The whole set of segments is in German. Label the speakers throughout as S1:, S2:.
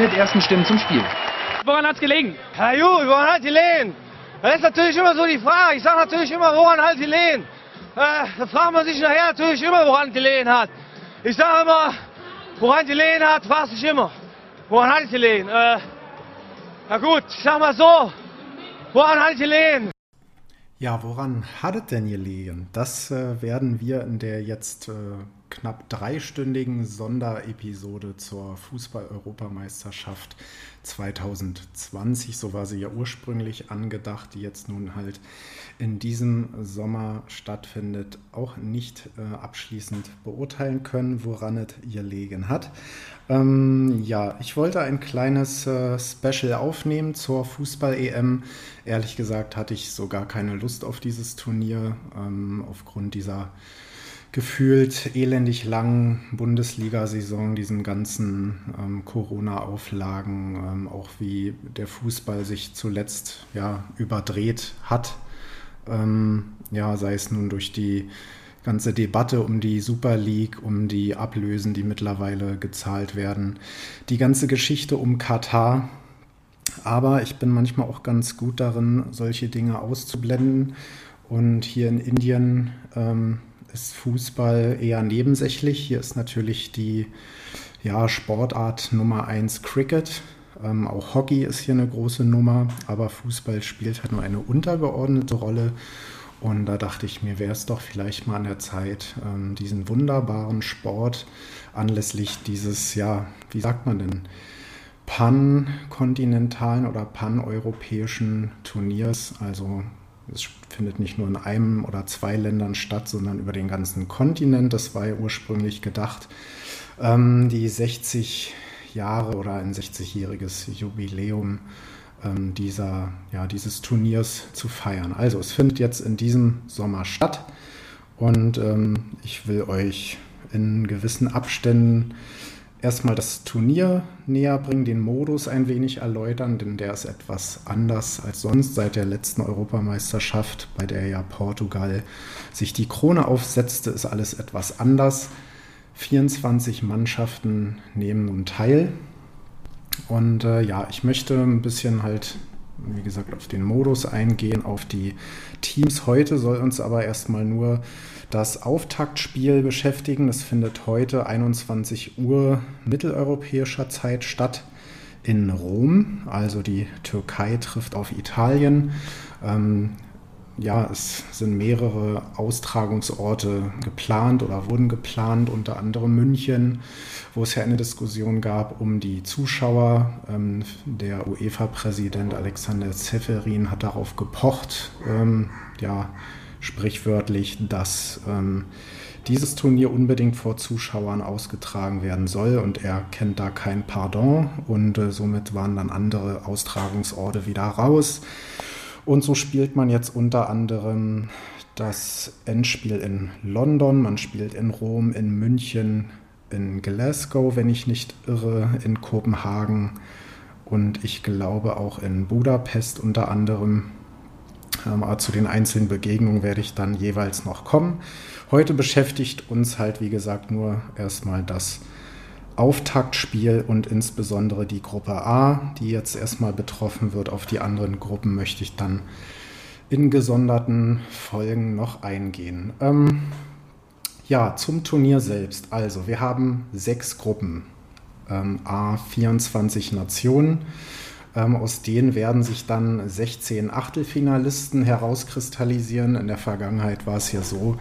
S1: mit ersten Stimmen zum Spiel.
S2: Woran hat's gelegen?
S3: Ja gut, woran hat gelegen? Das ist natürlich immer so die Frage. Ich sage natürlich immer, woran hat gelegen? Äh, da fragt man sich nachher natürlich immer, woran gelegen hat. Ich sage immer, woran gelegen hat, fragt sich immer. Woran hat gelegen? Äh, na gut, ich sag mal so, woran hat gelegen?
S4: Ja, woran hat es denn gelegen? Das äh, werden wir in der jetzt äh, knapp dreistündigen Sonderepisode zur Fußball-Europameisterschaft 2020, so war sie ja ursprünglich angedacht, die jetzt nun halt in diesem Sommer stattfindet, auch nicht äh, abschließend beurteilen können, woran es gelegen hat. Ähm, ja, ich wollte ein kleines äh, Special aufnehmen zur Fußball-EM. Ehrlich gesagt hatte ich so gar keine Lust auf dieses Turnier ähm, aufgrund dieser gefühlt elendig langen Bundesliga-Saison, diesen ganzen ähm, Corona-Auflagen, ähm, auch wie der Fußball sich zuletzt ja überdreht hat. Ähm, ja, sei es nun durch die ganze Debatte um die Super League, um die Ablösen, die mittlerweile gezahlt werden, die ganze Geschichte um Katar. Aber ich bin manchmal auch ganz gut darin, solche Dinge auszublenden. Und hier in Indien ähm, ist Fußball eher nebensächlich. Hier ist natürlich die ja, Sportart Nummer 1 Cricket. Ähm, auch Hockey ist hier eine große Nummer, aber Fußball spielt halt nur eine untergeordnete Rolle. Und da dachte ich mir, wäre es doch vielleicht mal an der Zeit, ähm, diesen wunderbaren Sport anlässlich dieses, ja, wie sagt man denn, pankontinentalen oder paneuropäischen Turniers, also es findet nicht nur in einem oder zwei Ländern statt, sondern über den ganzen Kontinent. Das war ja ursprünglich gedacht, ähm, die 60 Jahre oder ein 60-jähriges Jubiläum ähm, dieser, ja, dieses Turniers zu feiern. Also es findet jetzt in diesem Sommer statt und ähm, ich will euch in gewissen Abständen erstmal das Turnier näher bringen, den Modus ein wenig erläutern, denn der ist etwas anders als sonst seit der letzten Europameisterschaft, bei der ja Portugal sich die Krone aufsetzte, ist alles etwas anders. 24 Mannschaften nehmen nun teil. Und äh, ja, ich möchte ein bisschen halt, wie gesagt, auf den Modus eingehen, auf die Teams. Heute soll uns aber erstmal nur das Auftaktspiel beschäftigen. Das findet heute 21 Uhr mitteleuropäischer Zeit statt in Rom. Also die Türkei trifft auf Italien. Ähm, ja, es sind mehrere Austragungsorte geplant oder wurden geplant, unter anderem München, wo es ja eine Diskussion gab um die Zuschauer. Ähm, der UEFA-Präsident Alexander Zeferin hat darauf gepocht, ähm, ja, sprichwörtlich, dass ähm, dieses Turnier unbedingt vor Zuschauern ausgetragen werden soll und er kennt da kein Pardon und äh, somit waren dann andere Austragungsorte wieder raus. Und so spielt man jetzt unter anderem das Endspiel in London, man spielt in Rom, in München, in Glasgow, wenn ich nicht irre, in Kopenhagen und ich glaube auch in Budapest unter anderem. Ähm, zu den einzelnen Begegnungen werde ich dann jeweils noch kommen. Heute beschäftigt uns halt, wie gesagt, nur erstmal das Auftaktspiel und insbesondere die Gruppe A, die jetzt erstmal betroffen wird. Auf die anderen Gruppen möchte ich dann in gesonderten Folgen noch eingehen. Ähm, ja, zum Turnier selbst. Also, wir haben sechs Gruppen, ähm, A 24 Nationen. Ähm, aus denen werden sich dann 16 Achtelfinalisten herauskristallisieren. In der Vergangenheit war es ja so,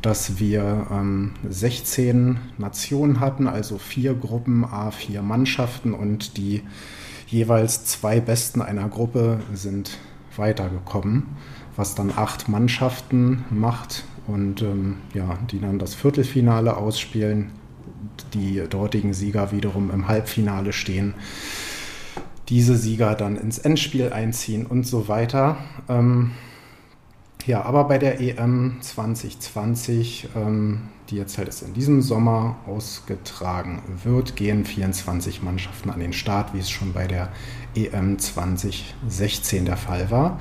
S4: dass wir ähm, 16 Nationen hatten, also vier Gruppen, a vier Mannschaften und die jeweils zwei Besten einer Gruppe sind weitergekommen, was dann acht Mannschaften macht und ähm, ja, die dann das Viertelfinale ausspielen, die dortigen Sieger wiederum im Halbfinale stehen diese Sieger dann ins Endspiel einziehen und so weiter. Ähm, ja, aber bei der EM 2020, ähm, die jetzt halt in diesem Sommer ausgetragen wird, gehen 24 Mannschaften an den Start, wie es schon bei der EM 2016 der Fall war.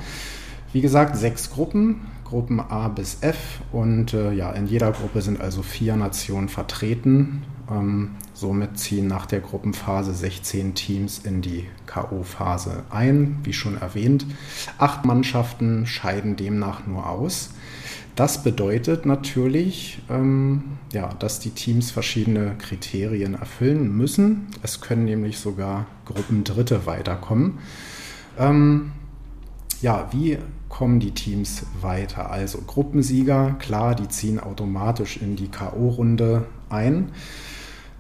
S4: Wie gesagt, sechs Gruppen. Gruppen A bis F und äh, ja, in jeder Gruppe sind also vier Nationen vertreten. Ähm, somit ziehen nach der Gruppenphase 16 Teams in die KO-Phase ein, wie schon erwähnt. Acht Mannschaften scheiden demnach nur aus. Das bedeutet natürlich, ähm, ja, dass die Teams verschiedene Kriterien erfüllen müssen. Es können nämlich sogar Gruppendritte weiterkommen. Ähm, ja, wie kommen die Teams weiter? Also Gruppensieger, klar, die ziehen automatisch in die KO-Runde ein.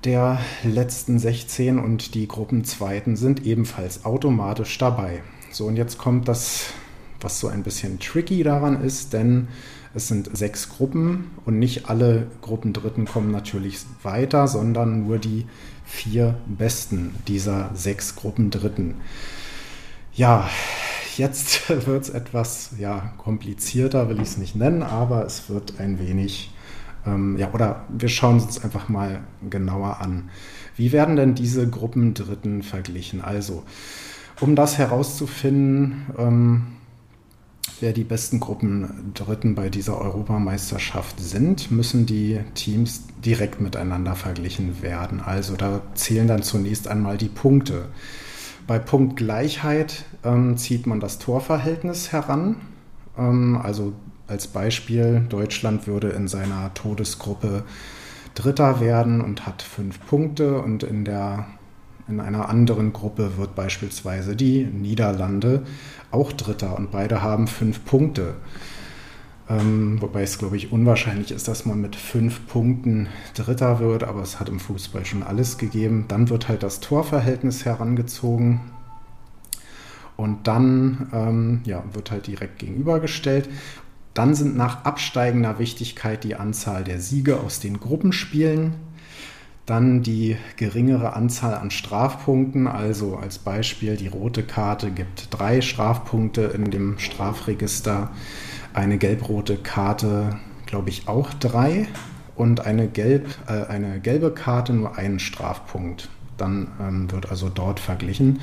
S4: Der letzten 16 und die Gruppenzweiten sind ebenfalls automatisch dabei. So, und jetzt kommt das, was so ein bisschen tricky daran ist, denn es sind sechs Gruppen und nicht alle Gruppendritten kommen natürlich weiter, sondern nur die vier besten dieser sechs Gruppendritten. Ja, jetzt wird es etwas ja, komplizierter, will ich es nicht nennen, aber es wird ein wenig, ähm, ja, oder wir schauen uns einfach mal genauer an. Wie werden denn diese Gruppendritten verglichen? Also, um das herauszufinden, ähm, wer die besten Gruppendritten bei dieser Europameisterschaft sind, müssen die Teams direkt miteinander verglichen werden. Also da zählen dann zunächst einmal die Punkte. Bei Punktgleichheit ähm, zieht man das Torverhältnis heran. Ähm, also als Beispiel, Deutschland würde in seiner Todesgruppe Dritter werden und hat fünf Punkte und in der in einer anderen Gruppe wird beispielsweise die Niederlande auch Dritter und beide haben fünf Punkte. Ähm, wobei es, glaube ich, unwahrscheinlich ist, dass man mit fünf Punkten Dritter wird, aber es hat im Fußball schon alles gegeben. Dann wird halt das Torverhältnis herangezogen und dann ähm, ja, wird halt direkt gegenübergestellt. Dann sind nach absteigender Wichtigkeit die Anzahl der Siege aus den Gruppenspielen, dann die geringere Anzahl an Strafpunkten, also als Beispiel die rote Karte gibt drei Strafpunkte in dem Strafregister eine gelb-rote Karte, glaube ich, auch drei und eine, gelb, äh, eine gelbe Karte nur einen Strafpunkt. Dann ähm, wird also dort verglichen.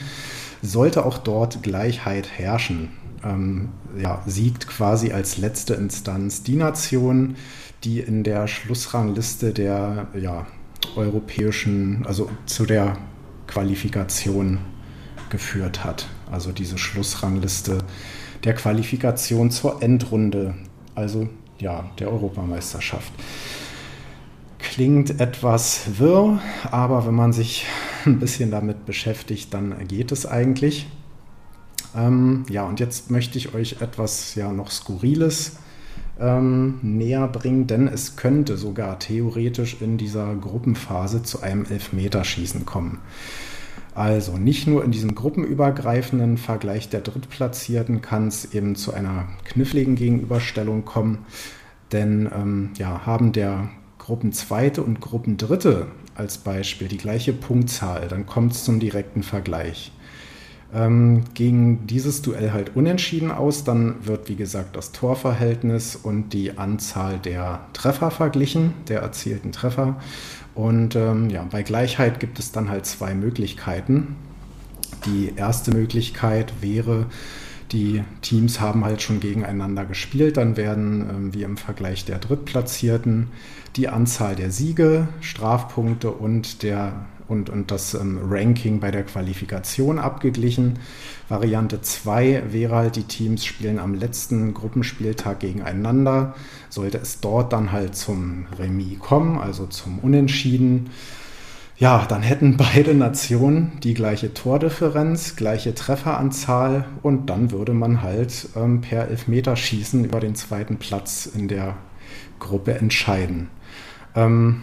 S4: Sollte auch dort Gleichheit herrschen, ähm, ja, siegt quasi als letzte Instanz die Nation, die in der Schlussrangliste der ja, europäischen, also zu der Qualifikation geführt hat. Also diese Schlussrangliste der Qualifikation zur Endrunde, also ja, der Europameisterschaft. Klingt etwas wirr, aber wenn man sich ein bisschen damit beschäftigt, dann geht es eigentlich. Ähm, ja, und jetzt möchte ich euch etwas ja noch Skurriles ähm, näher bringen, denn es könnte sogar theoretisch in dieser Gruppenphase zu einem Elfmeterschießen kommen. Also nicht nur in diesem gruppenübergreifenden Vergleich der Drittplatzierten kann es eben zu einer kniffligen Gegenüberstellung kommen, denn ähm, ja, haben der Gruppenzweite und Gruppendritte als Beispiel die gleiche Punktzahl, dann kommt es zum direkten Vergleich. Ähm, ging dieses Duell halt unentschieden aus, dann wird wie gesagt das Torverhältnis und die Anzahl der Treffer verglichen, der erzielten Treffer. Und ähm, ja, bei Gleichheit gibt es dann halt zwei Möglichkeiten. Die erste Möglichkeit wäre, die Teams haben halt schon gegeneinander gespielt, dann werden, ähm, wie im Vergleich der Drittplatzierten, die Anzahl der Siege, Strafpunkte und, der, und, und das ähm, Ranking bei der Qualifikation abgeglichen. Variante 2 wäre halt, die Teams spielen am letzten Gruppenspieltag gegeneinander. Sollte es dort dann halt zum Remis kommen, also zum Unentschieden, ja, dann hätten beide Nationen die gleiche Tordifferenz, gleiche Trefferanzahl und dann würde man halt ähm, per Elfmeterschießen über den zweiten Platz in der Gruppe entscheiden. Ähm,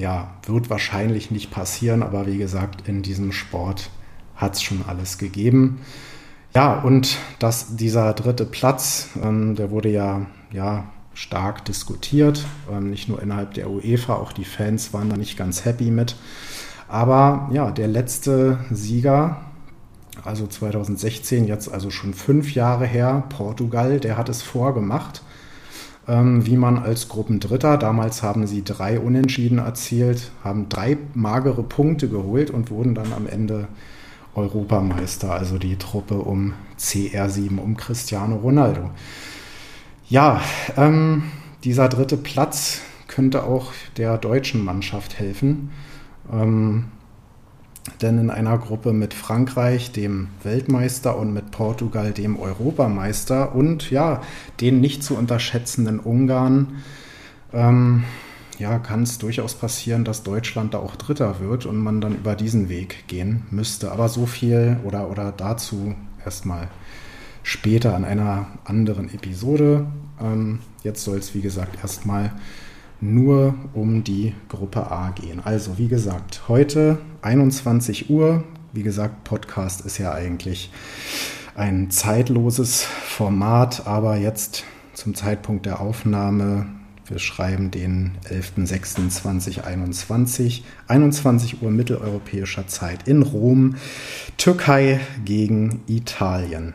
S4: ja, wird wahrscheinlich nicht passieren, aber wie gesagt, in diesem Sport hat es schon alles gegeben. Ja, und dass dieser dritte Platz, ähm, der wurde ja, ja stark diskutiert, ähm, nicht nur innerhalb der UEFA, auch die Fans waren da nicht ganz happy mit. Aber ja, der letzte Sieger, also 2016, jetzt also schon fünf Jahre her, Portugal, der hat es vorgemacht wie man als Gruppendritter, damals haben sie drei Unentschieden erzielt, haben drei magere Punkte geholt und wurden dann am Ende Europameister, also die Truppe um CR7, um Cristiano Ronaldo. Ja, ähm, dieser dritte Platz könnte auch der deutschen Mannschaft helfen. Ähm, denn in einer Gruppe mit Frankreich, dem Weltmeister, und mit Portugal, dem Europameister, und ja, den nicht zu unterschätzenden Ungarn, ähm, ja, kann es durchaus passieren, dass Deutschland da auch Dritter wird und man dann über diesen Weg gehen müsste. Aber so viel oder, oder dazu erstmal später an einer anderen Episode. Ähm, jetzt soll es, wie gesagt, erstmal nur um die Gruppe A gehen. Also, wie gesagt, heute 21 Uhr. Wie gesagt, Podcast ist ja eigentlich ein zeitloses Format, aber jetzt zum Zeitpunkt der Aufnahme, wir schreiben den 11.06.2021, 21 Uhr mitteleuropäischer Zeit in Rom, Türkei gegen Italien.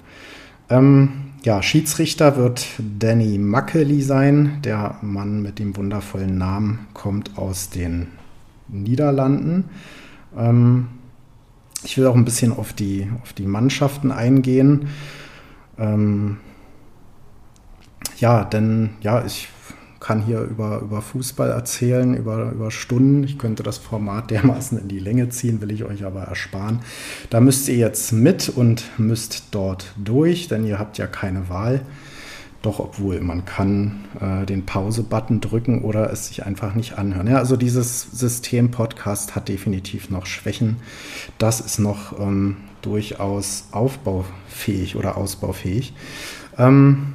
S4: Ähm, ja, Schiedsrichter wird Danny Mackely sein. Der Mann mit dem wundervollen Namen kommt aus den Niederlanden. Ähm, ich will auch ein bisschen auf die, auf die Mannschaften eingehen. Ähm, ja, denn ja, ich kann hier über, über Fußball erzählen, über, über Stunden. Ich könnte das Format dermaßen in die Länge ziehen, will ich euch aber ersparen. Da müsst ihr jetzt mit und müsst dort durch, denn ihr habt ja keine Wahl. Doch, obwohl man kann äh, den Pause-Button drücken oder es sich einfach nicht anhören. Ja, also dieses System-Podcast hat definitiv noch Schwächen. Das ist noch ähm, durchaus aufbaufähig oder ausbaufähig. Ähm,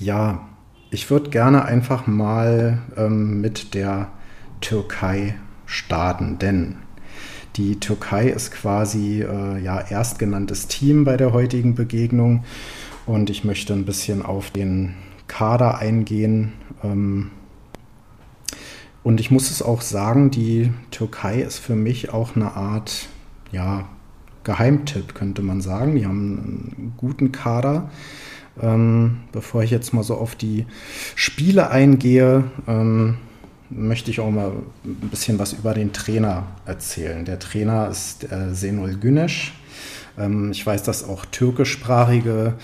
S4: ja, ich würde gerne einfach mal ähm, mit der Türkei starten, denn die Türkei ist quasi äh, ja erstgenanntes Team bei der heutigen Begegnung und ich möchte ein bisschen auf den Kader eingehen. Ähm, und ich muss es auch sagen, die Türkei ist für mich auch eine Art ja, Geheimtipp, könnte man sagen. Die haben einen guten Kader. Ähm, bevor ich jetzt mal so auf die Spiele eingehe, ähm, möchte ich auch mal ein bisschen was über den Trainer erzählen. Der Trainer ist äh, Senol Güneş. Ähm, ich weiß, dass auch türkischsprachige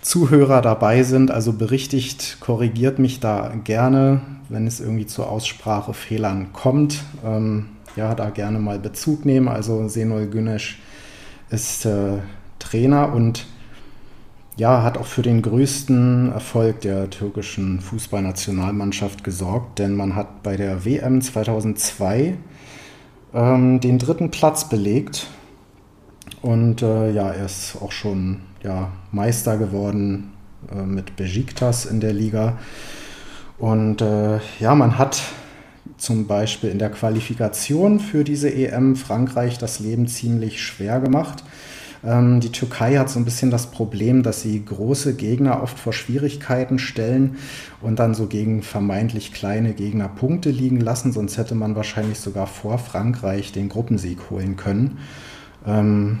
S4: Zuhörer dabei sind, also berichtigt, korrigiert mich da gerne, wenn es irgendwie zu Aussprachefehlern kommt. Ähm, ja, da gerne mal Bezug nehmen. Also Senol Güneş ist äh, Trainer und ja, hat auch für den größten Erfolg der türkischen Fußballnationalmannschaft gesorgt, denn man hat bei der WM 2002 ähm, den dritten Platz belegt und äh, ja, er ist auch schon ja, Meister geworden äh, mit Besiktas in der Liga und äh, ja, man hat zum Beispiel in der Qualifikation für diese EM Frankreich das Leben ziemlich schwer gemacht. Ähm, die Türkei hat so ein bisschen das Problem, dass sie große Gegner oft vor Schwierigkeiten stellen und dann so gegen vermeintlich kleine Gegner Punkte liegen lassen. Sonst hätte man wahrscheinlich sogar vor Frankreich den Gruppensieg holen können. Ähm,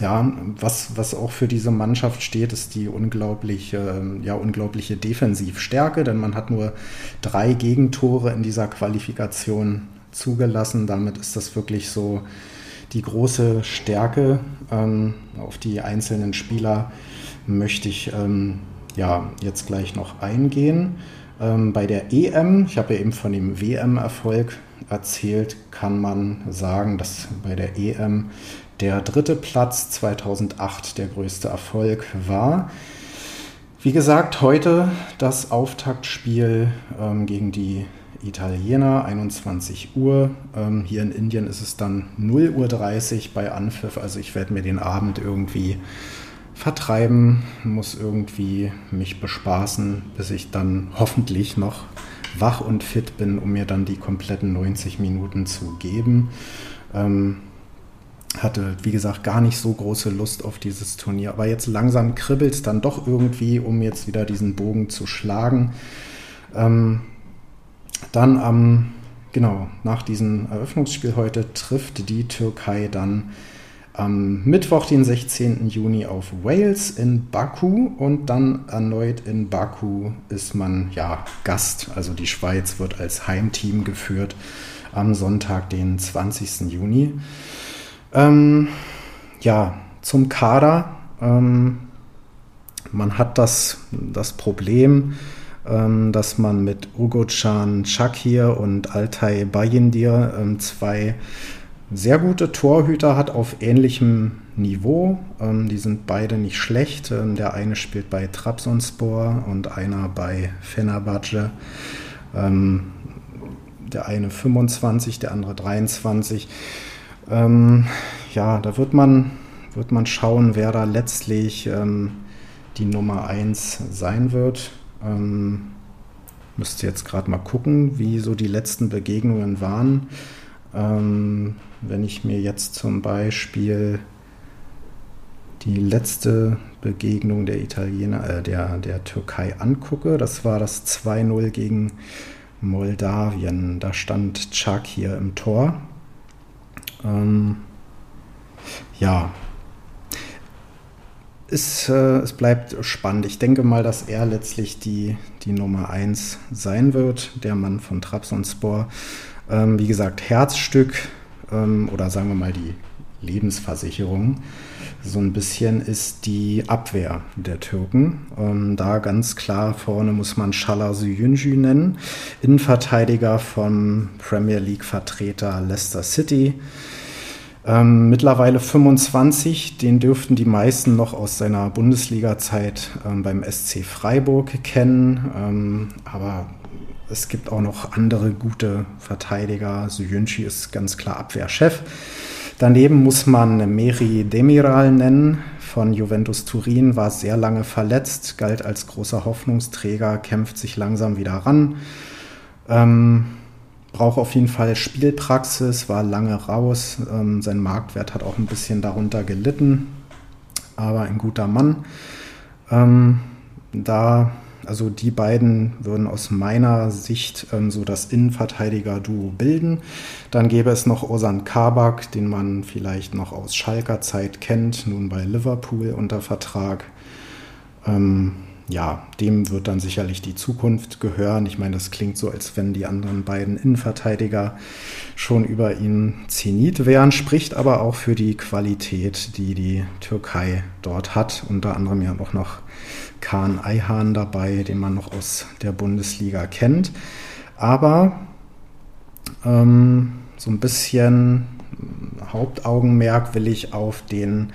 S4: ja, was, was auch für diese Mannschaft steht, ist die unglaubliche, ja, unglaubliche Defensivstärke, denn man hat nur drei Gegentore in dieser Qualifikation zugelassen. Damit ist das wirklich so die große Stärke. Ähm, auf die einzelnen Spieler möchte ich ähm, ja, jetzt gleich noch eingehen. Ähm, bei der EM, ich habe ja eben von dem WM-Erfolg erzählt, kann man sagen, dass bei der EM der dritte Platz 2008 der größte Erfolg war. Wie gesagt, heute das Auftaktspiel ähm, gegen die Italiener, 21 Uhr. Ähm, hier in Indien ist es dann 0 Uhr 30 bei Anpfiff. Also ich werde mir den Abend irgendwie vertreiben, muss irgendwie mich bespaßen, bis ich dann hoffentlich noch wach und fit bin, um mir dann die kompletten 90 Minuten zu geben. Ähm, hatte, wie gesagt, gar nicht so große Lust auf dieses Turnier. Aber jetzt langsam kribbelt es dann doch irgendwie, um jetzt wieder diesen Bogen zu schlagen. Ähm, dann am, genau, nach diesem Eröffnungsspiel heute trifft die Türkei dann am Mittwoch, den 16. Juni auf Wales in Baku und dann erneut in Baku ist man ja Gast. Also die Schweiz wird als Heimteam geführt am Sonntag, den 20. Juni. Ähm, ja, zum Kader. Ähm, Man hat das, das Problem, ähm, dass man mit Ugocan Shakir und Altay Bayindir ähm, zwei sehr gute Torhüter hat auf ähnlichem Niveau. Ähm, die sind beide nicht schlecht. Ähm, der eine spielt bei Trabzonspor und einer bei Fenerbahce. Ähm, der eine 25, der andere 23. Ähm, ja, da wird man, wird man schauen, wer da letztlich ähm, die Nummer 1 sein wird. Ähm, müsste jetzt gerade mal gucken, wie so die letzten Begegnungen waren. Ähm, wenn ich mir jetzt zum Beispiel die letzte Begegnung der Italiener, äh, der, der Türkei angucke, das war das 2-0 gegen Moldawien. Da stand Chak hier im Tor. Ähm, ja, es, äh, es bleibt spannend. Ich denke mal, dass er letztlich die, die Nummer 1 sein wird, der Mann von Trabzonspor. Ähm, wie gesagt, Herzstück ähm, oder sagen wir mal die Lebensversicherung so ein bisschen ist die Abwehr der Türken. Ähm, da ganz klar vorne muss man Shala Suyunju nennen, Innenverteidiger vom Premier League-Vertreter Leicester City. Ähm, mittlerweile 25, den dürften die meisten noch aus seiner Bundesliga-Zeit ähm, beim SC Freiburg kennen. Ähm, aber es gibt auch noch andere gute Verteidiger. Suyunchi ist ganz klar Abwehrchef. Daneben muss man Meri Demiral nennen von Juventus Turin, war sehr lange verletzt, galt als großer Hoffnungsträger, kämpft sich langsam wieder ran. Ähm, braucht auf jeden Fall Spielpraxis, war lange raus. Ähm, sein Marktwert hat auch ein bisschen darunter gelitten, aber ein guter Mann. Ähm, da also die beiden würden aus meiner Sicht ähm, so das Innenverteidiger-Duo bilden. Dann gäbe es noch Osan Kabak, den man vielleicht noch aus Schalker Zeit kennt, nun bei Liverpool unter Vertrag. Ja, dem wird dann sicherlich die Zukunft gehören. Ich meine, das klingt so, als wenn die anderen beiden Innenverteidiger schon über ihn Zenit wären, spricht aber auch für die Qualität, die die Türkei dort hat. Unter anderem ja auch noch Kahn Eihan dabei, den man noch aus der Bundesliga kennt. Aber ähm, so ein bisschen Hauptaugenmerk will ich auf den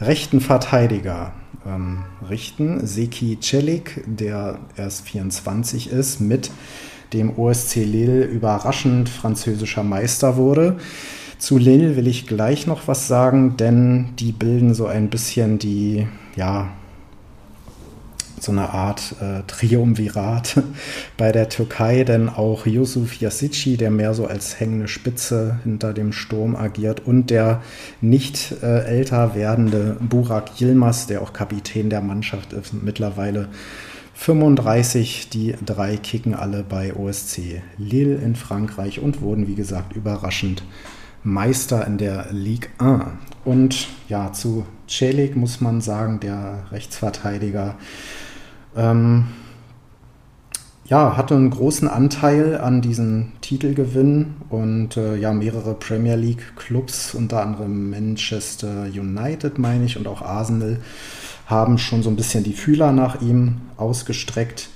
S4: rechten Verteidiger ähm, richten. Seki Celik, der erst 24 ist, mit dem OSC Lille überraschend französischer Meister wurde. Zu Lille will ich gleich noch was sagen, denn die bilden so ein bisschen die, ja, so eine Art äh, Triumvirat bei der Türkei, denn auch Yusuf Yasici, der mehr so als hängende Spitze hinter dem Sturm agiert, und der nicht äh, älter werdende Burak Yilmaz, der auch Kapitän der Mannschaft ist, mittlerweile 35. Die drei kicken alle bei OSC Lille in Frankreich und wurden, wie gesagt, überraschend Meister in der Ligue 1. Und ja, zu Celik muss man sagen, der Rechtsverteidiger, ähm, ja, hatte einen großen Anteil an diesen Titelgewinn und äh, ja, mehrere Premier League Clubs, unter anderem Manchester United, meine ich, und auch Arsenal, haben schon so ein bisschen die Fühler nach ihm ausgestreckt.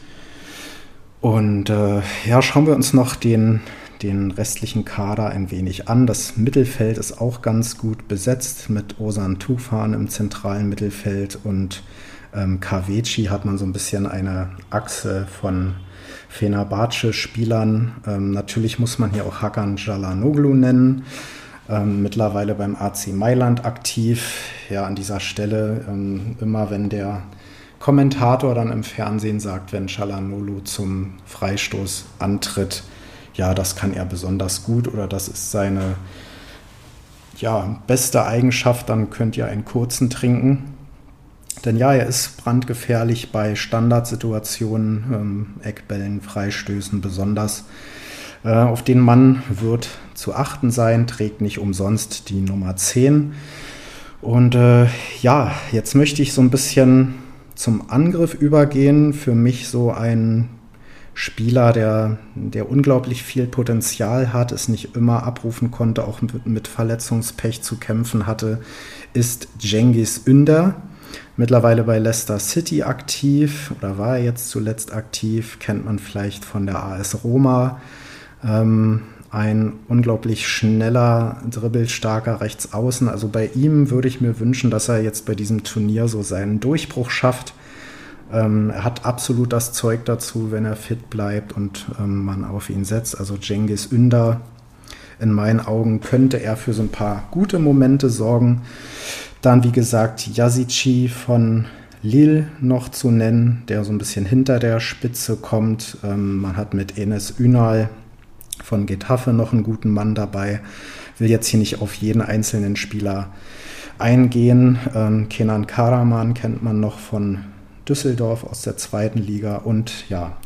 S4: Und äh, ja, schauen wir uns noch den, den restlichen Kader ein wenig an. Das Mittelfeld ist auch ganz gut besetzt mit Osan Tufan im zentralen Mittelfeld und ähm, Kaveci hat man so ein bisschen eine Achse von Fenerbahce-Spielern. Ähm, natürlich muss man hier auch Hakan Jalanoglu nennen. Ähm, mittlerweile beim AC Mailand aktiv. Ja, an dieser Stelle ähm, immer, wenn der Kommentator dann im Fernsehen sagt, wenn Chalanolu zum Freistoß antritt, ja, das kann er besonders gut oder das ist seine ja, beste Eigenschaft, dann könnt ihr einen kurzen trinken. Denn ja, er ist brandgefährlich bei Standardsituationen, ähm, Eckbällen, Freistößen besonders. Äh, auf den Mann wird zu achten sein, trägt nicht umsonst die Nummer 10. Und äh, ja, jetzt möchte ich so ein bisschen zum Angriff übergehen. Für mich so ein Spieler, der, der unglaublich viel Potenzial hat, es nicht immer abrufen konnte, auch mit, mit Verletzungspech zu kämpfen hatte, ist Jengis Ünder mittlerweile bei Leicester City aktiv oder war er jetzt zuletzt aktiv, kennt man vielleicht von der AS Roma. Ähm, ein unglaublich schneller, dribbelstarker Rechtsaußen. Also bei ihm würde ich mir wünschen, dass er jetzt bei diesem Turnier so seinen Durchbruch schafft. Ähm, er hat absolut das Zeug dazu, wenn er fit bleibt und ähm, man auf ihn setzt. Also Cengiz Ünder, in meinen Augen könnte er für so ein paar gute Momente sorgen. Dann, wie gesagt, Yazici von Lille noch zu nennen, der so ein bisschen hinter der Spitze kommt. Ähm, man hat mit Enes Ünal von Getafe noch einen guten Mann dabei. Will jetzt hier nicht auf jeden einzelnen Spieler eingehen. Ähm, Kenan Karaman kennt man noch von Düsseldorf aus der zweiten Liga. Und ja,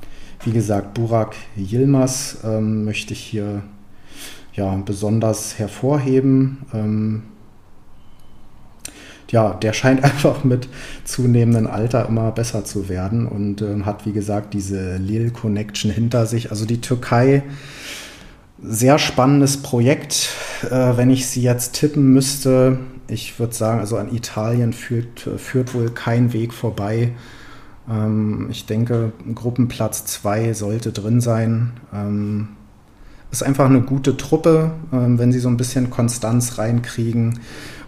S4: wie gesagt, Burak Yilmaz ähm, möchte ich hier ja, besonders hervorheben. Ja, der scheint einfach mit zunehmendem Alter immer besser zu werden und äh, hat, wie gesagt, diese Lille Connection hinter sich. Also die Türkei, sehr spannendes Projekt. Äh, wenn ich sie jetzt tippen müsste, ich würde sagen, also an Italien führt, führt wohl kein Weg vorbei. Ähm, ich denke, Gruppenplatz 2 sollte drin sein. Ähm, ist einfach eine gute Truppe, ähm, wenn sie so ein bisschen Konstanz reinkriegen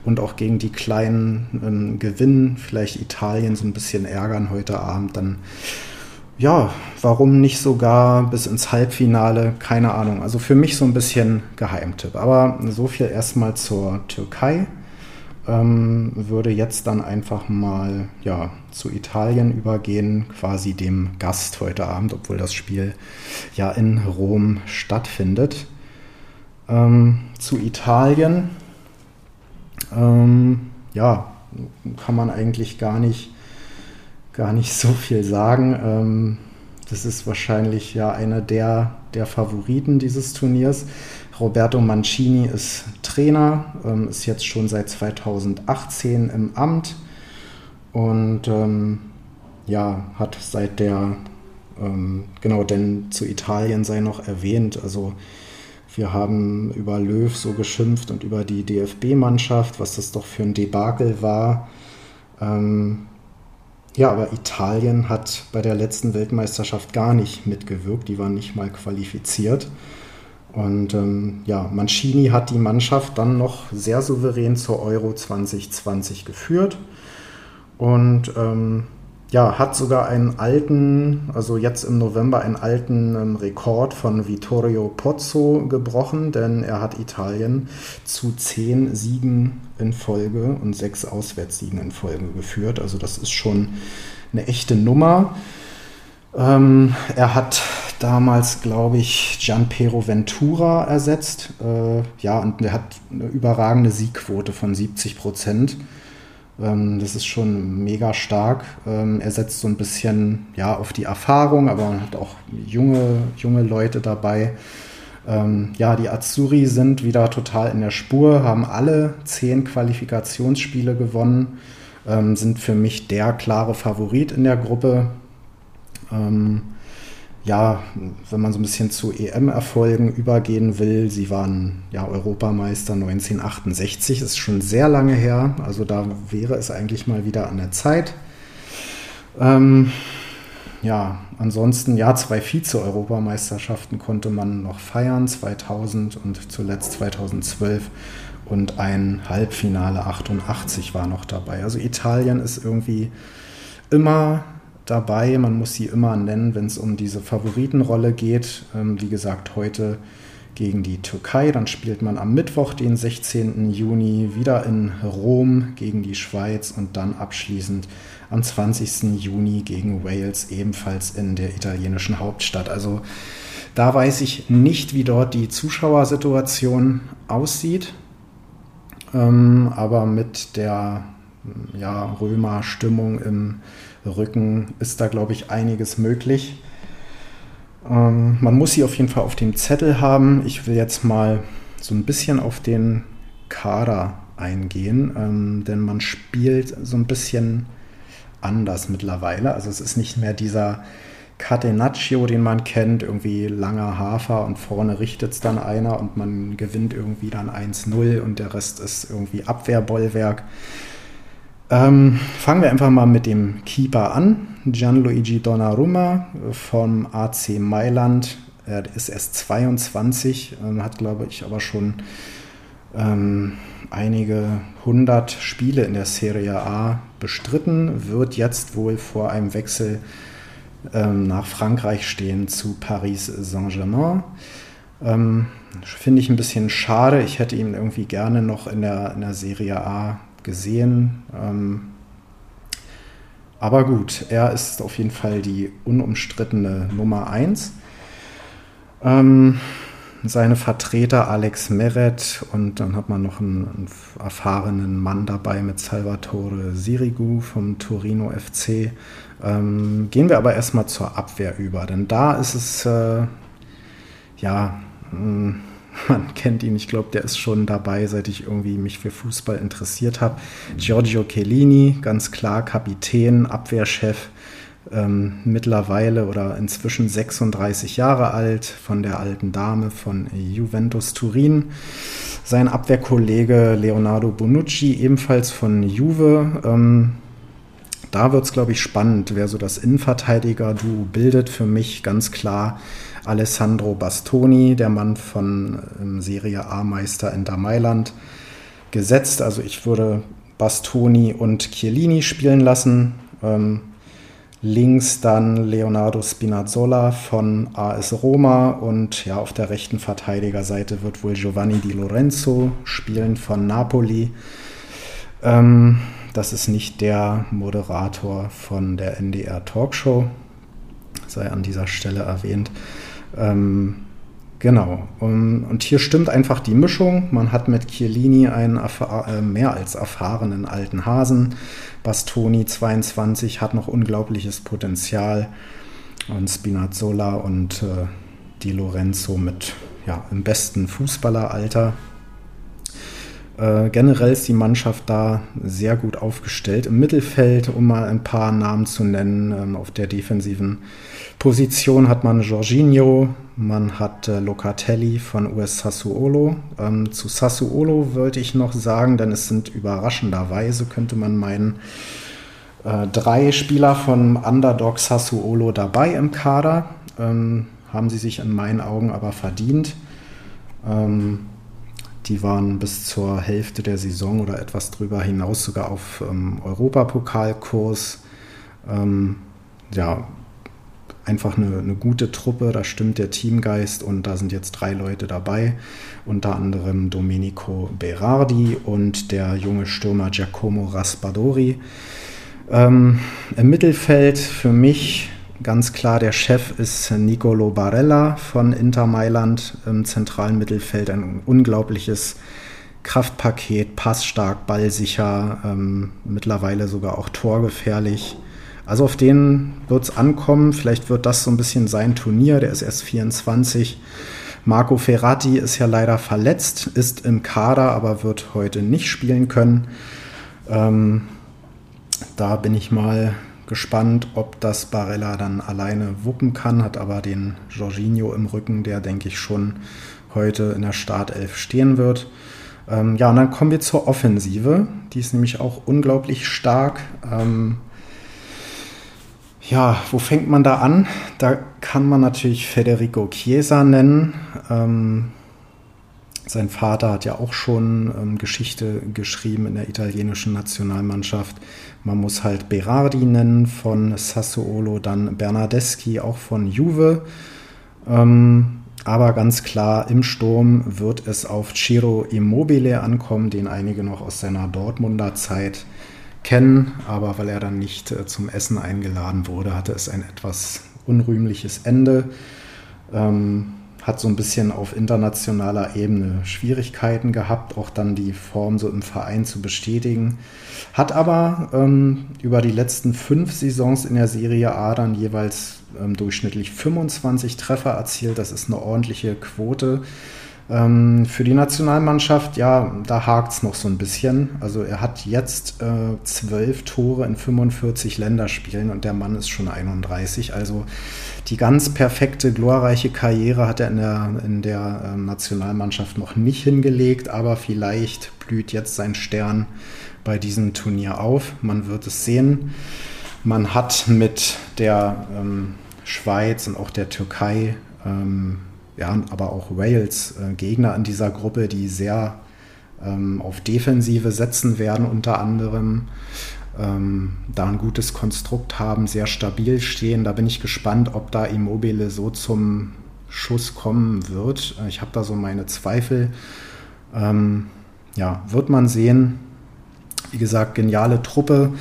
S4: und auch gegen die Kleinen ähm, gewinnen, vielleicht Italien so ein bisschen ärgern heute Abend, dann ja, warum nicht sogar bis ins Halbfinale? Keine Ahnung. Also für mich so ein bisschen Geheimtipp. Aber so viel erstmal zur Türkei. Ähm, würde jetzt dann einfach mal ja, zu Italien übergehen, quasi dem Gast heute Abend, obwohl das Spiel ja in Rom stattfindet. Ähm, zu Italien, ähm, ja, kann man eigentlich gar nicht, gar nicht so viel sagen. Ähm, das ist wahrscheinlich ja einer der, der Favoriten dieses Turniers. Roberto Mancini ist Trainer, ähm, ist jetzt schon seit 2018 im Amt und ähm, ja, hat seit der, ähm, genau, denn zu Italien sei noch erwähnt, also wir haben über Löw so geschimpft und über die DFB-Mannschaft, was das doch für ein Debakel war. Ähm, ja, aber Italien hat bei der letzten Weltmeisterschaft gar nicht mitgewirkt, die waren nicht mal qualifiziert. Und ähm, ja, Mancini hat die Mannschaft dann noch sehr souverän zur Euro 2020 geführt und ähm, ja, hat sogar einen alten, also jetzt im November einen alten ähm, Rekord von Vittorio Pozzo gebrochen, denn er hat Italien zu zehn Siegen in Folge und sechs Auswärtssiegen in Folge geführt. Also das ist schon eine echte Nummer. Ähm, er hat damals, glaube ich, Gianpero Ventura ersetzt. Äh, ja, und er hat eine überragende Siegquote von 70 Prozent. Ähm, das ist schon mega stark. Ähm, er setzt so ein bisschen ja, auf die Erfahrung, aber man hat auch junge, junge Leute dabei. Ähm, ja, die Azzurri sind wieder total in der Spur, haben alle zehn Qualifikationsspiele gewonnen, ähm, sind für mich der klare Favorit in der Gruppe. Ähm, ja, wenn man so ein bisschen zu EM-Erfolgen übergehen will, sie waren ja Europameister 1968, ist schon sehr lange her, also da wäre es eigentlich mal wieder an der Zeit. Ähm, ja, ansonsten, ja, zwei Vize-Europameisterschaften konnte man noch feiern, 2000 und zuletzt 2012 und ein Halbfinale 88 war noch dabei. Also Italien ist irgendwie immer dabei. Man muss sie immer nennen, wenn es um diese Favoritenrolle geht. Ähm, wie gesagt, heute gegen die Türkei. Dann spielt man am Mittwoch, den 16. Juni, wieder in Rom gegen die Schweiz und dann abschließend am 20. Juni gegen Wales, ebenfalls in der italienischen Hauptstadt. Also da weiß ich nicht, wie dort die Zuschauersituation aussieht. Ähm, aber mit der ja, Römer-Stimmung im Rücken ist da, glaube ich, einiges möglich. Ähm, man muss sie auf jeden Fall auf dem Zettel haben. Ich will jetzt mal so ein bisschen auf den Kader eingehen, ähm, denn man spielt so ein bisschen anders mittlerweile. Also es ist nicht mehr dieser Catenaccio, den man kennt, irgendwie langer Hafer und vorne richtet es dann einer und man gewinnt irgendwie dann 1-0 und der Rest ist irgendwie Abwehrbollwerk Ähm, fangen wir einfach mal mit dem Keeper an. Gianluigi Donnarumma vom AC Mailand. Er ist erst 22, ähm, hat, glaube ich, aber schon ähm, einige hundert Spiele in der Serie A bestritten, wird jetzt wohl vor einem Wechsel ähm, nach Frankreich stehen zu Paris Saint-Germain. Ähm, Finde ich ein bisschen schade. Ich hätte ihn irgendwie gerne noch in der, in der Serie A gesehen. Ähm, aber gut, er ist auf jeden Fall die unumstrittene Nummer 1. Ähm, seine Vertreter Alex Meret und dann hat man noch einen, einen, erfahrenen Mann dabei mit Salvatore Sirigu vom Torino FC. Ähm, gehen wir aber erstmal zur Abwehr über, denn da ist es, äh, ja, mh, hm, man kennt ihn, ich glaube, der ist schon dabei, seit ich irgendwie mich für Fußball interessiert habe. Giorgio Chiellini, ganz klar Kapitän, Abwehrchef ähm, mittlerweile oder inzwischen 36 Jahre alt, von der alten Dame von Juventus Turin. Sein Abwehrkollege Leonardo Bonucci, ebenfalls von Juve. Ähm, da wird es, glaube ich, spannend, wer so das Innenverteidiger-Duo bildet. Für mich ganz klar Alessandro Bastoni, der Mann von ähm, Serie A-Meister Inter Mailand, gesetzt. Also ich würde Bastoni und Chiellini spielen lassen. Ähm, Links dann Leonardo Spinazzola von AS Roma und ja, auf der rechten Verteidigerseite wird wohl Giovanni Di Lorenzo spielen von Napoli. Ähm, das ist nicht der Moderator von der NDR Talkshow, sei an dieser Stelle erwähnt. Ähm, Genau. Und, und, hier stimmt einfach die Mischung. Man hat mit Chiellini einen äh, mehr als erfahrenen alten Hasen. Bastoni 22 hat noch unglaubliches Potenzial. Und Spinazzola und äh, Di Lorenzo mit ja, im besten Fußballeralter. Äh, generell ist die Mannschaft da sehr gut aufgestellt. Im Mittelfeld, um mal ein paar Namen zu nennen, ähm, auf der defensiven Position hat man Jorginho, man hat äh, Locatelli von US Sassuolo. Ähm, zu Sassuolo wollte ich noch sagen, denn es sind überraschenderweise, könnte man meinen, äh, drei Spieler von Underdog Sassuolo dabei im Kader. Ähm, haben sie sich in meinen Augen aber verdient. Ähm, die waren bis zur Hälfte der Saison oder etwas drüber hinaus sogar auf ähm, Europapokalkurs. Ähm, ja, einfach eine, eine, gute Truppe, da stimmt der Teamgeist und da sind jetzt drei Leute dabei, unter anderem Domenico Berardi und der junge Stürmer Giacomo Raspadori. Ähm, Im Mittelfeld für mich ganz klar der Chef ist Nicolo Barella von Inter Mailand im zentralen Mittelfeld, ein unglaubliches Kraftpaket, passstark, ballsicher, ähm, mittlerweile sogar auch torgefährlich. Also auf den wird es ankommen. Vielleicht wird das so ein bisschen sein Turnier. Der ist erst 24. Marco Ferrati ist ja leider verletzt, ist im Kader, aber wird heute nicht spielen können. Ähm, da bin ich mal gespannt, ob das Barella dann alleine wuppen kann, hat aber den Jorginho im Rücken, der denke ich schon heute in der Startelf stehen wird. Ähm, ja, und dann kommen wir zur Offensive. Die ist nämlich auch unglaublich stark. Ähm, ja, wo fängt man da an? Da kann man natürlich Federico Chiesa nennen. Ähm, sein Vater hat ja auch schon ähm, Geschichte geschrieben in der italienischen Nationalmannschaft. Man muss halt Berardi nennen von Sassuolo, dann Bernardeschi auch von Juve. Ähm, aber ganz klar, im Sturm wird es auf Ciro Immobile ankommen, den einige noch aus seiner Dortmunder Zeit kennen, aber weil er dann nicht äh, zum Essen eingeladen wurde, hatte es ein etwas unrühmliches Ende. Ähm, hat so ein bisschen auf internationaler Ebene Schwierigkeiten gehabt, auch dann die Form so im Verein zu bestätigen. Hat aber ähm, über die letzten fünf Saisons in der Serie A dann jeweils ähm, durchschnittlich 25 Treffer erzielt. Das ist eine ordentliche Quote. Ähm, für die Nationalmannschaft, ja, da hakt es noch so ein bisschen. Also er hat jetzt äh, zwölf Tore in 45 Länderspielen und der Mann ist schon 31. Also die ganz perfekte, glorreiche Karriere hat er in der, in der äh, Nationalmannschaft noch nicht hingelegt, aber vielleicht blüht jetzt sein Stern bei diesem Turnier auf. Man wird es sehen. Man hat mit der ähm, Schweiz und auch der Türkei, ähm, ja, aber auch Wales äh, Gegner in dieser Gruppe, die sehr ähm, auf Defensive setzen werden, unter anderem. Ähm, da ein gutes Konstrukt haben, sehr stabil stehen. Da bin ich gespannt, ob da Immobile so zum Schuss kommen wird. Äh, ich habe da so meine Zweifel. Ähm, ja, wird man sehen. Wie gesagt, geniale Truppe.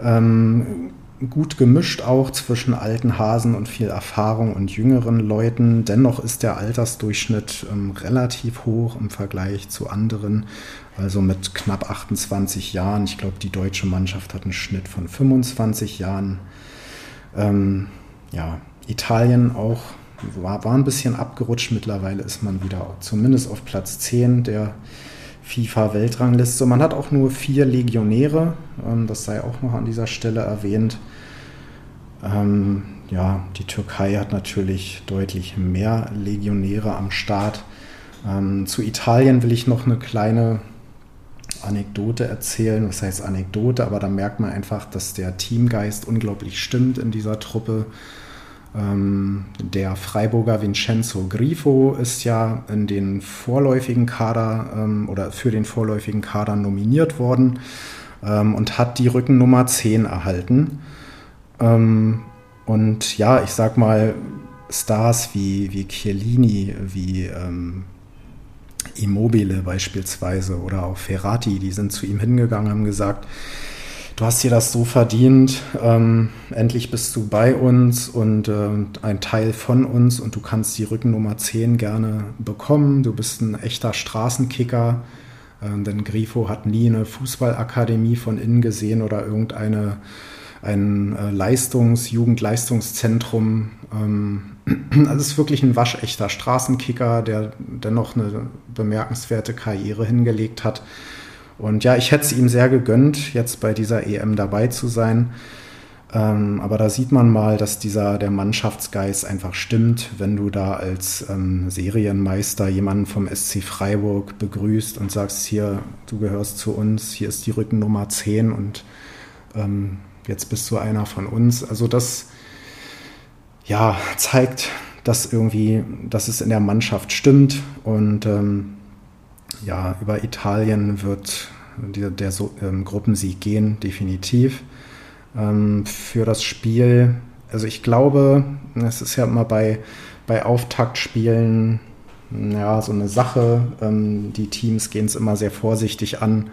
S4: Ähm, gut gemischt auch zwischen alten Hasen und viel Erfahrung und jüngeren Leuten. Dennoch ist der Altersdurchschnitt ähm, relativ hoch im Vergleich zu anderen. Also mit knapp 28 Jahren. Ich glaube, die deutsche Mannschaft hat einen Schnitt von 25 Jahren. Ähm, ja, Italien auch war, war ein bisschen abgerutscht. Mittlerweile ist man wieder zumindest auf Platz 10 der FIFA-Weltrangliste. Man hat auch nur vier Legionäre, ähm, das sei auch noch an dieser Stelle erwähnt. Ähm, ja, die Türkei hat natürlich deutlich mehr Legionäre am Start. Ähm, zu Italien will ich noch eine kleine Anekdote erzählen. Was heißt Anekdote? Aber da merkt man einfach, dass der Teamgeist unglaublich stimmt in dieser Truppe. Ähm, der Freiburger Vincenzo Grifo ist ja in den vorläufigen Kader ähm, oder für den vorläufigen Kader nominiert worden ähm, und hat die Rückennummer 10 erhalten. Ähm, und ja, ich sag mal, Stars wie, wie Chiellini, wie ähm, Immobile beispielsweise oder auch Ferrati, die sind zu ihm hingegangen, haben gesagt, du hast dir das so verdient, ähm, endlich bist du bei uns und äh, ein Teil von uns und du kannst die Rückennummer 10 gerne bekommen. Du bist ein echter Straßenkicker, äh, denn Grifo hat nie eine Fußballakademie von innen gesehen oder irgendeine ein äh, Leistungs-, Jugendleistungszentrum. Ähm, also ist wirklich ein waschechter Straßenkicker, der dennoch eine bemerkenswerte Karriere hingelegt hat. Und ja, ich hätte es ihm sehr gegönnt, jetzt bei dieser EM dabei zu sein. Ähm, aber da sieht man mal, dass dieser der Mannschaftsgeist einfach stimmt, wenn du da als ähm, Serienmeister jemanden vom SC Freiburg begrüßt und sagst, hier, du gehörst zu uns, hier ist die Rückennummer 10 und ähm, jetzt bist du einer von uns. Also das ja, zeigt, dass irgendwie, dass es in der Mannschaft stimmt und ähm, ja, über Italien wird der, der so, ähm, Gruppensieg gehen, definitiv. Ähm, für das Spiel, also ich glaube, es ist ja immer bei, bei Auftaktspielen ja, so eine Sache. Ähm, die Teams gehen es immer sehr vorsichtig an.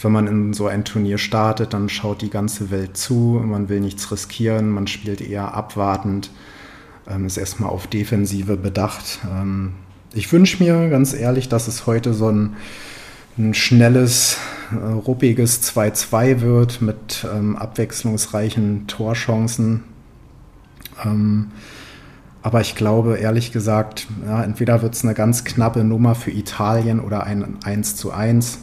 S4: Wenn man in so ein Turnier startet, dann schaut die ganze Welt zu. Man will nichts riskieren, man spielt eher abwartend, ähm, ist erstmal auf Defensive bedacht. Ähm, ich wünsche mir ganz ehrlich, dass es heute so ein, ein schnelles, äh, ruppiges 2-2 wird mit ähm, abwechslungsreichen Torchancen. Ähm, aber ich glaube, ehrlich gesagt, ja, entweder wird es eine ganz knappe Nummer für Italien oder ein 1 zu 1.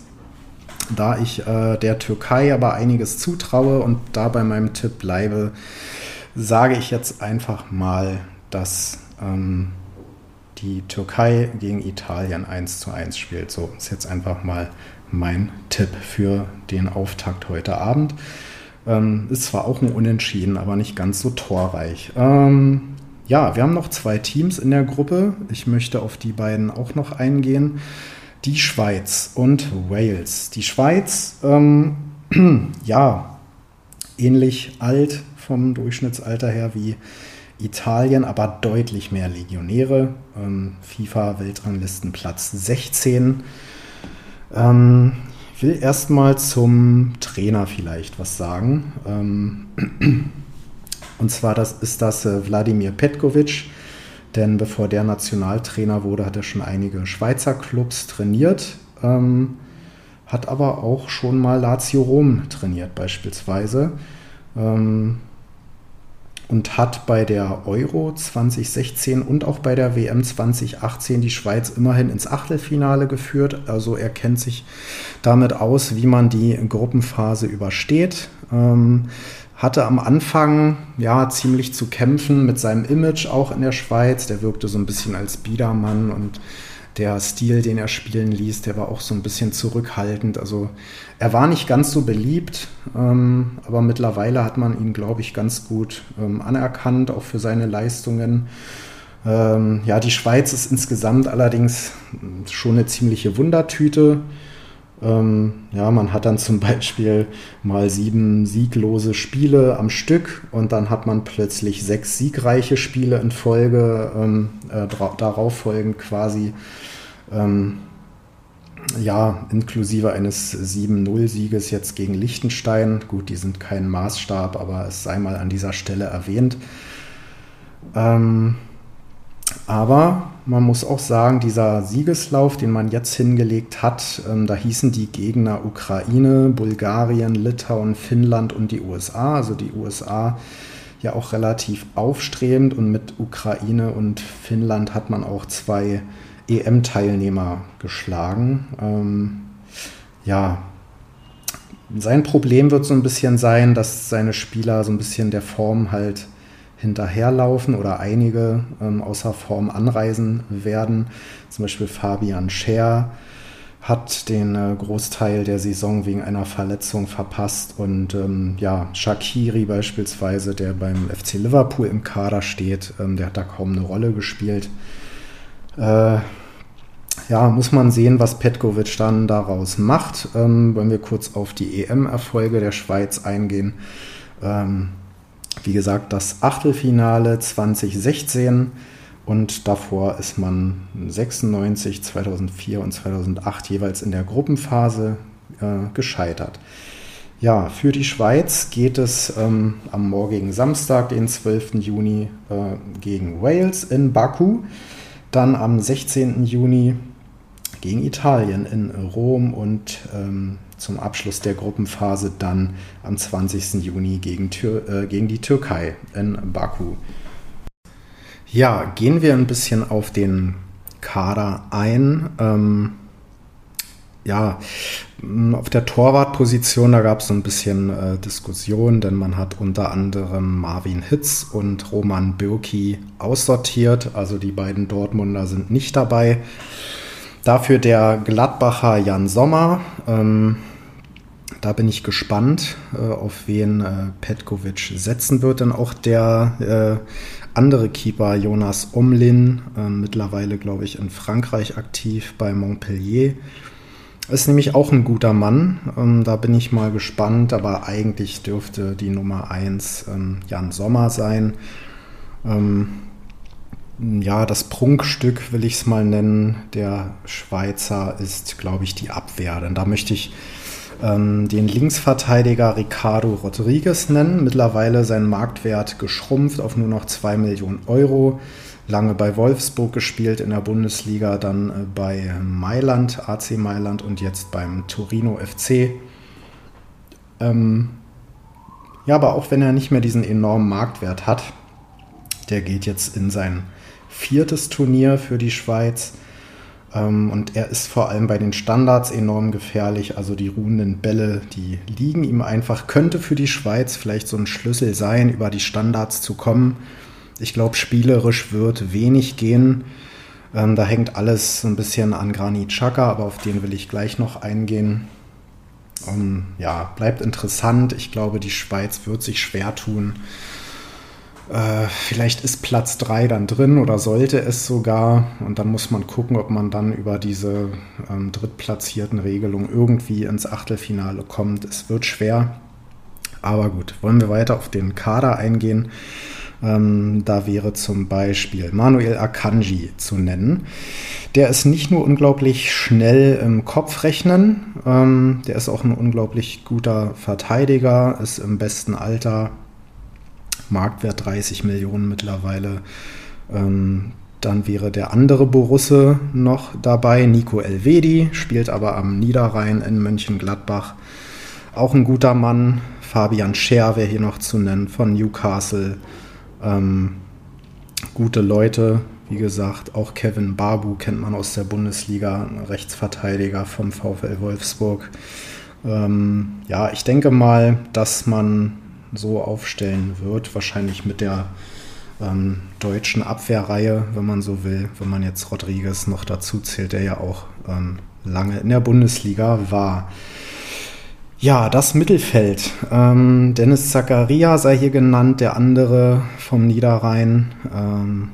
S4: Da ich äh, der Türkei aber einiges zutraue und da bei meinem Tipp bleibe, sage ich jetzt einfach mal, dass ähm, die Türkei gegen Italien 1 zu 1 spielt. So ist jetzt einfach mal mein Tipp für den Auftakt heute Abend. Ähm, ist zwar auch ein Unentschieden, aber nicht ganz so torreich. Ähm, ja, wir haben noch zwei Teams in der Gruppe. Ich möchte auf die beiden auch noch eingehen. Die Schweiz und Wales. Die Schweiz, ähm, ja, ähnlich alt vom Durchschnittsalter her wie Italien, aber deutlich mehr Legionäre. Ähm, FIFA-Weltranglistenplatz 16. Ähm, ich will erstmal zum Trainer vielleicht was sagen. Ähm, und zwar das, ist das äh, Wladimir Petkovic, denn bevor der Nationaltrainer wurde, hat er schon einige Schweizer Clubs trainiert, ähm, hat aber auch schon mal Lazio Rom trainiert beispielsweise ähm, und hat bei der Euro 2016 und auch bei der WM 2018 die Schweiz immerhin ins Achtelfinale geführt. Also er kennt sich damit aus, wie man die Gruppenphase übersteht. Ähm, hatte am Anfang ja ziemlich zu kämpfen mit seinem Image auch in der Schweiz. Der wirkte so ein bisschen als Biedermann und der Stil, den er spielen ließ, der war auch so ein bisschen zurückhaltend. Also er war nicht ganz so beliebt, ähm, aber mittlerweile hat man ihn, glaube ich, ganz gut ähm, anerkannt, auch für seine Leistungen. Ähm, ja, die Schweiz ist insgesamt allerdings schon eine ziemliche Wundertüte. Ähm, ja, man hat dann zum Beispiel mal sieben sieglose Spiele am Stück und dann hat man plötzlich sechs siegreiche Spiele in Folge, ähm, äh, darauf folgend quasi. Ähm, ja, inklusive eines 7-0-Sieges jetzt gegen Liechtenstein. Gut, die sind kein Maßstab, aber es sei mal an dieser Stelle erwähnt. Ähm, aber man muss auch sagen, dieser Siegeslauf, den man jetzt hingelegt hat, ähm, da hießen die Gegner Ukraine, Bulgarien, Litauen, Finnland und die USA. Also die USA ja auch relativ aufstrebend und mit Ukraine und Finnland hat man auch zwei EM-Teilnehmer geschlagen. Ähm, ja, sein Problem wird so ein bisschen sein, dass seine Spieler so ein bisschen der Form halt hinterherlaufen oder einige ähm, außer Form anreisen werden. Zum Beispiel Fabian Scher hat den äh, Großteil der Saison wegen einer Verletzung verpasst und ähm, ja, Shakiri beispielsweise, der beim FC Liverpool im Kader steht, ähm, der hat da kaum eine Rolle gespielt. Äh, ja, muss man sehen, was Petkovic dann daraus macht. Ähm, wollen wir kurz auf die EM-Erfolge der Schweiz eingehen. Ähm, wie gesagt, das Achtelfinale 2016 und davor ist man 96, 2004 und 2008 jeweils in der Gruppenphase äh, gescheitert. Ja, für die Schweiz geht es ähm, am morgigen Samstag, den 12. Juni, äh, gegen Wales in Baku. Dann am 16. Juni gegen Italien in Rom und ähm, zum Abschluss der Gruppenphase dann am 20. Juni gegen, Tür, äh, gegen die Türkei in Baku. Ja, gehen wir ein bisschen auf den Kader ein. Ähm, ja, auf der Torwartposition, da gab es so ein bisschen äh, Diskussion, denn man hat unter anderem Marvin Hitz und Roman Bürki aussortiert. Also die beiden Dortmunder sind nicht dabei. Dafür der Gladbacher Jan Sommer. Ähm, da bin ich gespannt, äh, auf wen äh, Petkovic setzen wird. Denn auch der äh, andere Keeper Jonas Omlin, äh, mittlerweile glaube ich in Frankreich aktiv bei Montpellier, ist nämlich auch ein guter Mann. Ähm, da bin ich mal gespannt, aber eigentlich dürfte die Nummer 1 ähm, Jan Sommer sein. Ähm, ja, das Prunkstück will ich es mal nennen, der Schweizer ist, glaube ich, die Abwehr. Denn da möchte ich ähm, den Linksverteidiger Ricardo Rodriguez nennen. Mittlerweile sein Marktwert geschrumpft auf nur noch 2 Millionen Euro. Lange bei Wolfsburg gespielt in der Bundesliga, dann äh, bei Mailand, AC Mailand und jetzt beim Torino FC. Ähm, ja, aber auch wenn er nicht mehr diesen enormen Marktwert hat, der geht jetzt in sein viertes Turnier für die Schweiz. Ähm, und er ist vor allem bei den Standards enorm gefährlich. Also die ruhenden Bälle, die liegen ihm einfach. Könnte für die Schweiz vielleicht so ein Schlüssel sein, über die Standards zu kommen. Ich glaube, spielerisch wird wenig gehen. Ähm, da hängt alles ein bisschen an Granit Xhaka, aber auf den will ich gleich noch eingehen. Ähm, ja, bleibt interessant. Ich glaube, die Schweiz wird sich schwer tun, äh, vielleicht ist Platz 3 dann drin oder sollte es sogar. Und dann muss man gucken, ob man dann über diese ähm, drittplatzierten Regelung irgendwie ins Achtelfinale kommt. Es wird schwer. Aber gut, wollen wir weiter auf den Kader eingehen. Ähm, da wäre zum Beispiel Manuel Akanji zu nennen. Der ist nicht nur unglaublich schnell im Kopfrechnen, ähm, der ist auch ein unglaublich guter Verteidiger, ist im besten Alter Marktwert 30 Millionen mittlerweile. Ähm, dann wäre der andere Borusse noch dabei, Nico Elvedi, spielt aber am Niederrhein in Mönchengladbach. Auch ein guter Mann. Fabian Scher wäre hier noch zu nennen von Newcastle. Ähm, gute Leute, wie gesagt. Auch Kevin Babu kennt man aus der Bundesliga, Rechtsverteidiger vom VfL Wolfsburg. Ähm, ja, ich denke mal, dass man so aufstellen wird, wahrscheinlich mit der ähm, deutschen Abwehrreihe, wenn man so will, wenn man jetzt Rodriguez noch dazu zählt, der ja auch ähm, lange in der Bundesliga war. Ja, das Mittelfeld. Ähm, Dennis Zakaria sei hier genannt, der andere vom Niederrhein, ähm,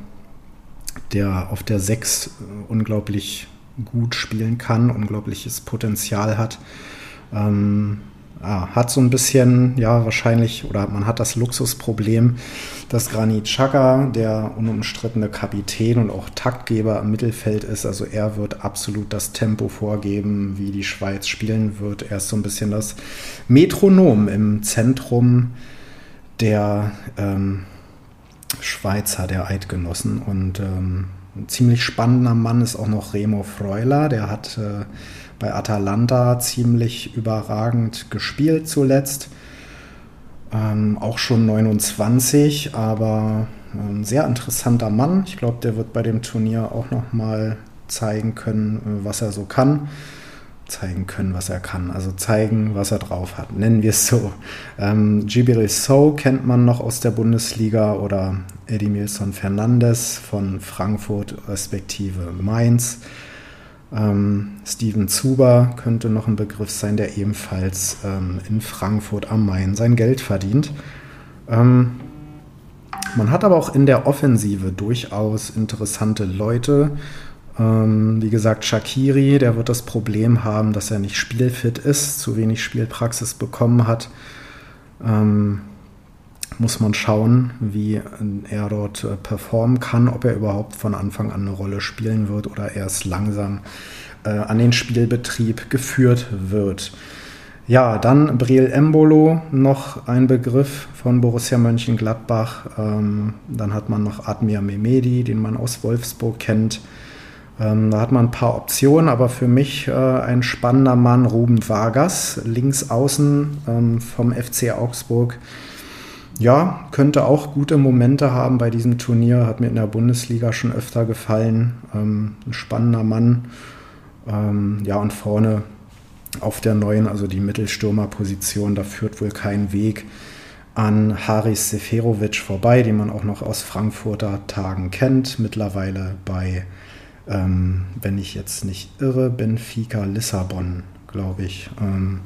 S4: der auf der 6 äh, unglaublich gut spielen kann, unglaubliches Potenzial hat. Ähm, ja, hat so ein bisschen, ja, wahrscheinlich, oder man hat das Luxusproblem, dass Granit Xhaka der unumstrittene Kapitän und auch Taktgeber im Mittelfeld ist. Also er wird absolut das Tempo vorgeben, wie die Schweiz spielen wird. Er ist so ein bisschen das Metronom im Zentrum der ähm, Schweizer, der Eidgenossen. Und ähm, ein ziemlich spannender Mann ist auch noch Remo Freuler, der hat äh, bei Atalanta ziemlich überragend gespielt zuletzt. Ähm, auch schon 29, aber ein sehr interessanter Mann. Ich glaube, der wird bei dem Turnier auch noch mal zeigen können, was er so kann. Zeigen können, was er kann. Also zeigen, was er drauf hat. Nennen wir es so. Ähm, Gibiri So kennt man noch aus der Bundesliga oder Edimilson Fernandes von Frankfurt respektive Mainz. Ähm, Steven Zuber könnte noch ein Begriff sein, der ebenfalls ähm, in Frankfurt am Main sein Geld verdient. Ähm, man hat aber auch in der Offensive durchaus interessante Leute. Ähm, wie gesagt, Shakiri, der wird das Problem haben, dass er nicht spielfit ist, zu wenig Spielpraxis bekommen hat. Ähm, muss man schauen, wie er dort äh, performen kann, ob er überhaupt von Anfang an eine Rolle spielen wird oder erst langsam äh, an den Spielbetrieb geführt wird. Ja, dann Briel Embolo, noch ein Begriff von Borussia Mönchengladbach. Ähm, dann hat man noch Admir Mehmedi, den man aus Wolfsburg kennt. Ähm, da hat man ein paar Optionen, aber für mich äh, ein spannender Mann, Ruben Vargas, links außen ähm, vom FC Augsburg ja, könnte auch gute Momente haben bei diesem Turnier. Hat mir in der Bundesliga schon öfter gefallen. Ähm, ein spannender Mann. Ähm, ja, und vorne auf der neuen, also die Mittelstürmerposition, da führt wohl kein Weg an Haris Seferovic vorbei, den man auch noch aus Frankfurter Tagen kennt. Mittlerweile bei, ähm, wenn ich jetzt nicht irre, Benfica Lissabon, glaube ich, ähm,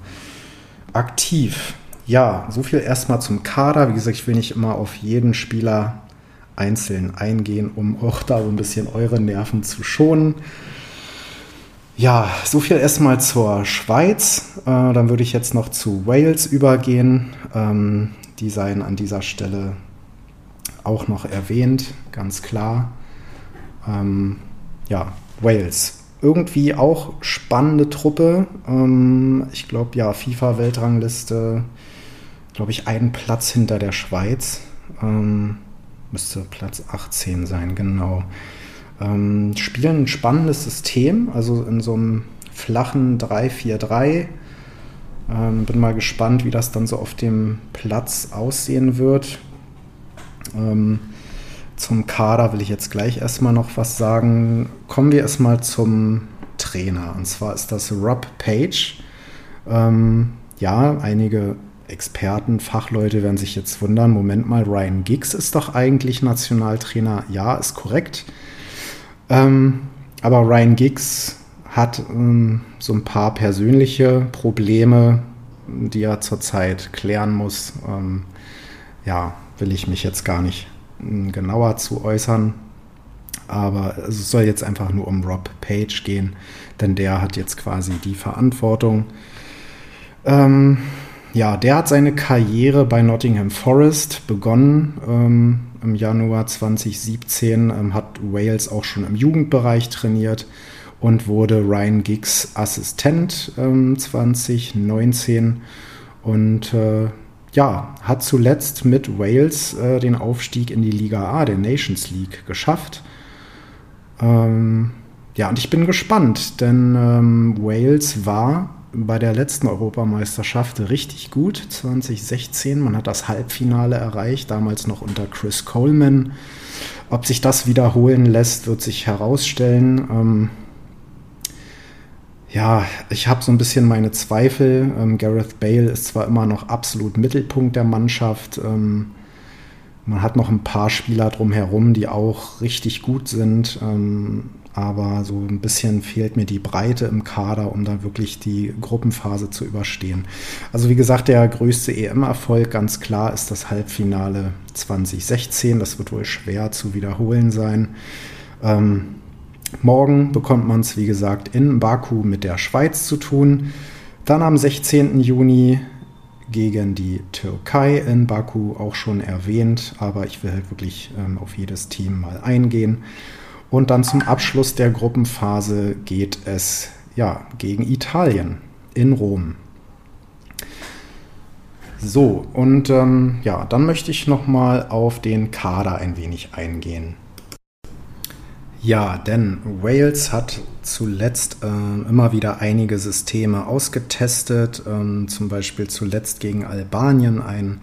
S4: aktiv. Ja, so viel erstmal zum Kader. Wie gesagt, ich will nicht immer auf jeden Spieler einzeln eingehen, um auch da so ein bisschen eure Nerven zu schonen. Ja, so viel erstmal zur Schweiz. Äh, dann würde ich jetzt noch zu Wales übergehen. Ähm, die seien an dieser Stelle auch noch erwähnt, ganz klar. Ähm, ja, Wales. Irgendwie auch spannende Truppe. Ähm, ich glaube, ja, FIFA-Weltrangliste glaube ich, einen Platz hinter der Schweiz. Ähm, müsste Platz 18 sein, genau. Ähm, spielen ein spannendes System, also in so einem flachen 3-4-3. Ähm, bin mal gespannt, wie das dann so auf dem Platz aussehen wird. Ähm, zum Kader will ich jetzt gleich erstmal noch was sagen. Kommen wir erstmal zum Trainer. Und zwar ist das Rob Page. Ähm, ja, einige Experten, Fachleute werden sich jetzt wundern, Moment mal, Ryan Giggs ist doch eigentlich Nationaltrainer. Ja, ist korrekt. Ähm, aber Ryan Giggs hat ähm, so ein paar persönliche Probleme, die er zurzeit klären muss. Ähm, ja, will ich mich jetzt gar nicht ähm, genauer zu äußern. Aber es soll jetzt einfach nur um Rob Page gehen, denn der hat jetzt quasi die Verantwortung. Ähm, ja, der hat seine Karriere bei Nottingham Forest begonnen. Ähm, Im Januar 2017 ähm, hat Wales auch schon im Jugendbereich trainiert und wurde Ryan Giggs Assistent ähm, 2019 und äh, ja, hat zuletzt mit Wales äh, den Aufstieg in die Liga A, der Nations League, geschafft. Ähm, ja, und ich bin gespannt, denn ähm, Wales war bei der letzten Europameisterschaft richtig gut, 2016. Man hat das Halbfinale erreicht, damals noch unter Chris Coleman. Ob sich das wiederholen lässt, wird sich herausstellen. Ähm, ja, ich habe so ein bisschen meine Zweifel. Ähm, Gareth Bale ist zwar immer noch absolut Mittelpunkt der Mannschaft. Ähm, Man hat noch ein paar Spieler drumherum, die auch richtig gut sind. Ähm, aber so ein bisschen fehlt mir die Breite im Kader, um da wirklich die Gruppenphase zu überstehen. Also wie gesagt, der größte EM-Erfolg ganz klar ist das Halbfinale 2016. Das wird wohl schwer zu wiederholen sein. Ähm, morgen bekommt man es, wie gesagt, in Baku mit der Schweiz zu tun. Dann am 16. Juni gegen die Türkei in Baku auch schon erwähnt, aber ich will halt wirklich ähm, auf jedes Team mal eingehen. Und dann zum Abschluss der Gruppenphase geht es ja gegen Italien in Rom. So, und ähm, ja, dann möchte ich nochmal auf den Kader ein wenig eingehen. Ja, denn Wales hat zuletzt äh, immer wieder einige Systeme ausgetestet, ähm, zum Beispiel zuletzt gegen Albanien ein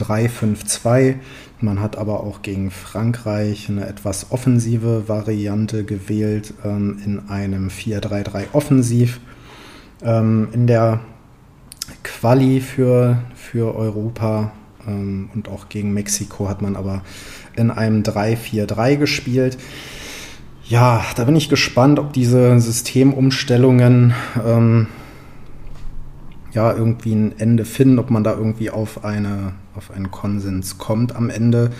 S4: 3-5-2. Man hat aber auch gegen Frankreich eine etwas offensive Variante gewählt ähm, in einem 4-3-3 offensiv. Ähm, in der Quali für, für Europa ähm, und auch gegen Mexiko hat man aber in einem 3-4-3 gespielt. Ja, da bin ich gespannt, ob diese Systemumstellungen ähm, ja irgendwie ein Ende finden, ob man da irgendwie auf, eine, auf einen Konsens kommt am Ende.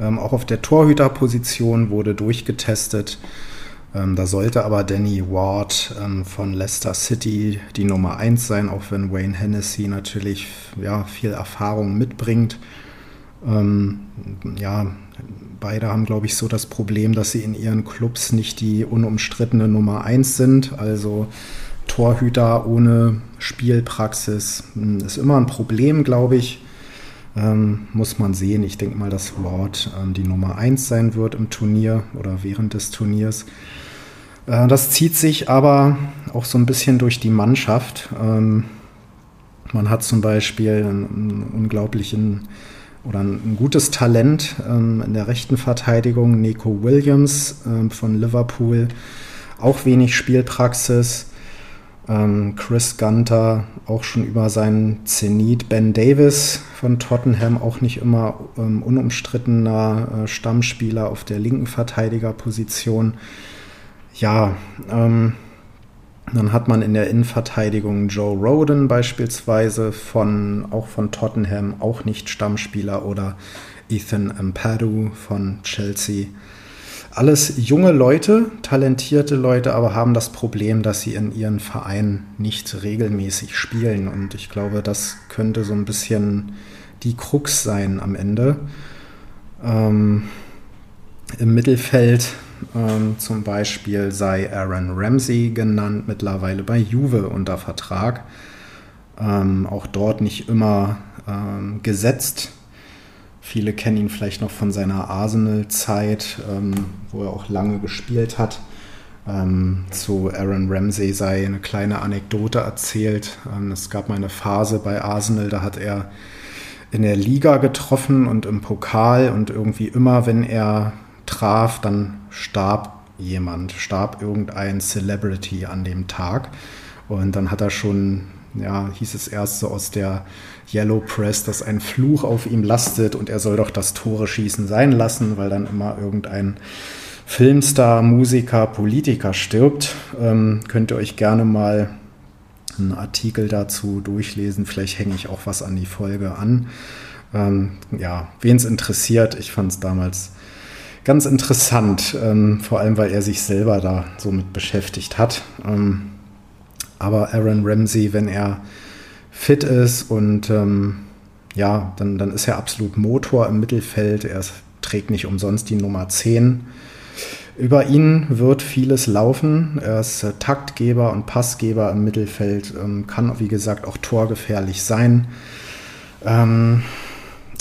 S4: Ähm, auch auf der Torhüterposition wurde durchgetestet. Ähm, da sollte aber Danny Ward ähm, von Leicester City die Nummer 1 sein, auch wenn Wayne Hennessy natürlich ja, viel Erfahrung mitbringt. Ähm, ja, beide haben, glaube ich, so das Problem, dass sie in ihren Clubs nicht die unumstrittene Nummer 1 sind. Also Torhüter ohne Spielpraxis hm, ist immer ein Problem, glaube ich. Ähm, muss man sehen. Ich denke mal, dass Ward ähm, die Nummer 1 sein wird im Turnier oder während des Turniers. Äh, das zieht sich aber auch so ein bisschen durch die Mannschaft. Ähm, man hat zum Beispiel einen, unglaublichen oder ein, gutes Talent ähm, in der rechten Verteidigung. Nico Williams ähm, von Liverpool, auch wenig Spielpraxis. Ähm, Chris Gunter auch schon über seinen Zenit. Ben Davis von Tottenham auch nicht immer ähm, unumstrittener äh, Stammspieler auf der linken Verteidigerposition. Ja, ähm, dann hat man in der Innenverteidigung Joe Roden beispielsweise von, auch von Tottenham, auch nicht Stammspieler oder Ethan Ampadu von Chelsea. Alles junge Leute, talentierte Leute, aber haben das Problem, dass sie in ihren Vereinen nicht regelmäßig spielen. Und ich glaube, das könnte so ein bisschen die Krux sein am Ende. Ähm, Im Mittelfeld ähm, zum Beispiel sei Aaron Ramsey genannt, mittlerweile bei Juve unter Vertrag. Ähm, auch dort nicht immer ähm, gesetzt. Viele kennen ihn vielleicht noch von seiner Arsenal-Zeit, ähm, wo er auch lange gespielt hat. Ähm, zu Aaron Ramsey sei eine kleine Anekdote erzählt. Ähm, es gab mal eine Phase bei Arsenal, da hat er in der Liga getroffen und im Pokal und irgendwie immer, wenn er traf, dann starb jemand, starb irgendein Celebrity an dem Tag. Und dann hat er schon, ja, hieß es erst so aus der Yellow Press, dass ein Fluch auf ihm lastet und er soll doch das Tore schießen sein lassen, weil dann immer irgendein Filmstar, Musiker, Politiker stirbt. Ähm, könnt ihr euch gerne mal einen Artikel dazu durchlesen. Vielleicht hänge ich auch was an die Folge an. Ähm, ja, wen es interessiert, ich fand es damals ganz interessant, ähm, vor allem weil er sich selber da so mit beschäftigt hat. Ähm, aber Aaron Ramsey, wenn er fit ist und ähm, ja, dann, dann ist er absolut Motor im Mittelfeld. Er trägt nicht umsonst die Nummer 10. Über ihn wird vieles laufen. Er ist äh, Taktgeber und Passgeber im Mittelfeld, ähm, kann, wie gesagt, auch torgefährlich sein. Ähm,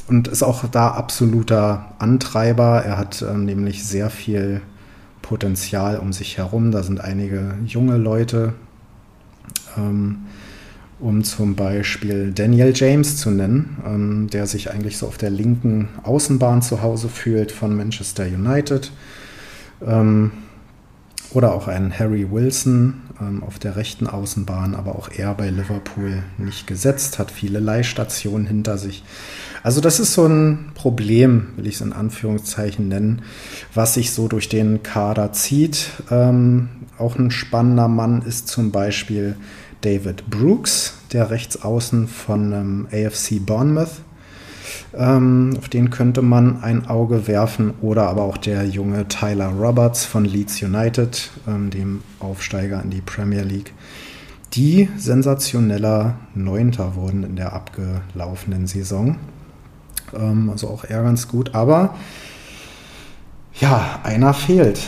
S4: und ist auch da absoluter Antreiber. Er hat ähm, nämlich sehr viel Potenzial um sich herum. Da sind einige junge Leute, um zum Beispiel Daniel James zu nennen, ähm, der sich eigentlich so auf der linken Außenbahn zu Hause fühlt von Manchester United. Ähm, oder auch einen Harry Wilson ähm, auf der rechten Außenbahn, aber auch er bei Liverpool nicht gesetzt, hat viele Leihstationen hinter sich. Also das ist so ein Problem, will ich es in Anführungszeichen nennen, was sich so durch den Kader zieht. Ähm, auch ein spannender Mann ist zum Beispiel David Brooks, der Rechtsaußen von ähm, AFC Bournemouth. Ähm, auf den könnte man ein Auge werfen. Oder aber auch der junge Tyler Roberts von Leeds United, ähm, dem Aufsteiger in die Premier League die sensationeller Neunter wurden in der abgelaufenen Saison. Ähm, also auch eher ganz gut. Aber ja, einer fehlt.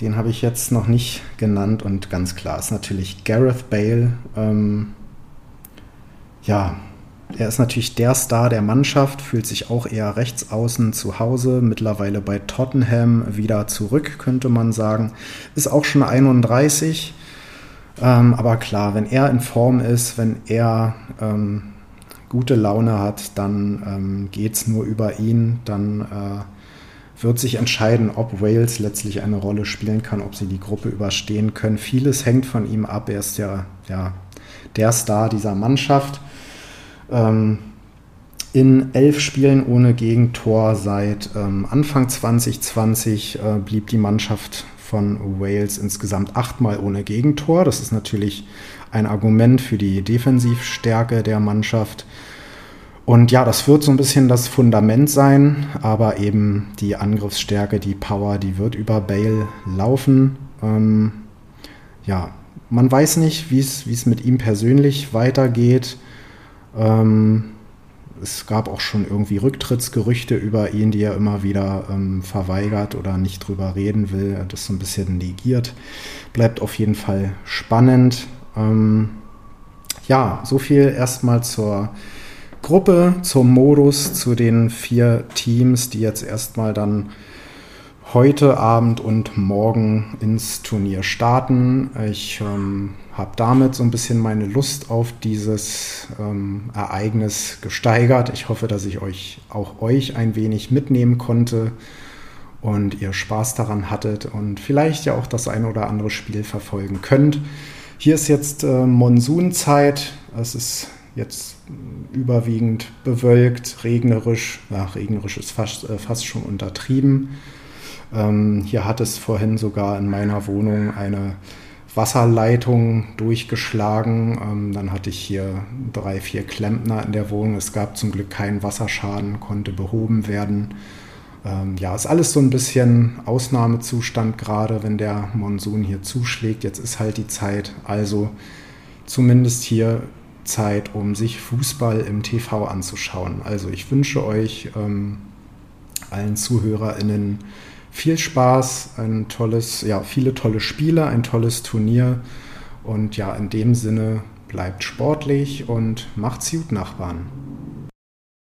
S4: Den habe ich jetzt noch nicht genannt und ganz klar ist natürlich Gareth Bale. Ähm, ja, er ist natürlich der Star der Mannschaft, fühlt sich auch eher rechts außen zu Hause, mittlerweile bei Tottenham wieder zurück, könnte man sagen. Ist auch schon 31. Ähm, aber klar, wenn er in Form ist, wenn er ähm, gute Laune hat, dann ähm, geht es nur über ihn. Dann äh, wird sich entscheiden, ob Wales letztlich eine Rolle spielen kann, ob sie die Gruppe überstehen können. Vieles hängt von ihm ab. Er ist ja, ja der Star dieser Mannschaft. Ähm, in elf Spielen ohne Gegentor seit ähm, Anfang 2020 äh, blieb die Mannschaft von Wales insgesamt achtmal ohne Gegentor. Das ist natürlich ein Argument für die Defensivstärke der Mannschaft. Und ja, das wird so ein bisschen das Fundament sein, aber eben die Angriffsstärke, die Power, die wird über Bale laufen. Ähm, ja, man weiß nicht, wie es mit ihm persönlich weitergeht. Ähm, es gab auch schon irgendwie Rücktrittsgerüchte über ihn, die er immer wieder ähm, verweigert oder nicht drüber reden will. Das so ein bisschen negiert. Bleibt auf jeden Fall spannend. Ähm, ja, so viel erstmal zur Gruppe, zum Modus, zu den vier Teams, die jetzt erstmal dann heute Abend und morgen ins Turnier starten. Ich ähm, habe damit so ein bisschen meine Lust auf dieses ähm, Ereignis gesteigert. Ich hoffe, dass ich euch auch euch ein wenig mitnehmen konnte und ihr Spaß daran hattet und vielleicht ja auch das ein oder andere Spiel verfolgen könnt. Hier ist jetzt äh, Monsunzeit. Es ist jetzt überwiegend bewölkt, regnerisch. Ja, regnerisch ist fast, äh, fast schon untertrieben. Ähm, hier hat es vorhin sogar in meiner Wohnung eine Wasserleitung durchgeschlagen. Ähm, dann hatte ich hier drei, vier Klempner in der Wohnung. Es gab zum Glück keinen Wasserschaden, konnte behoben werden. Ähm, ja, ist alles so ein bisschen Ausnahmezustand gerade, wenn der Monsun hier zuschlägt. Jetzt ist halt die Zeit, also zumindest hier Zeit, um sich Fußball im TV anzuschauen. Also ich wünsche euch ähm, allen ZuhörerInnen viel Spaß, ein tolles, ja, viele tolle Spiele, ein tolles Turnier. Und ja, in dem Sinne bleibt sportlich und macht's gut, Nachbarn.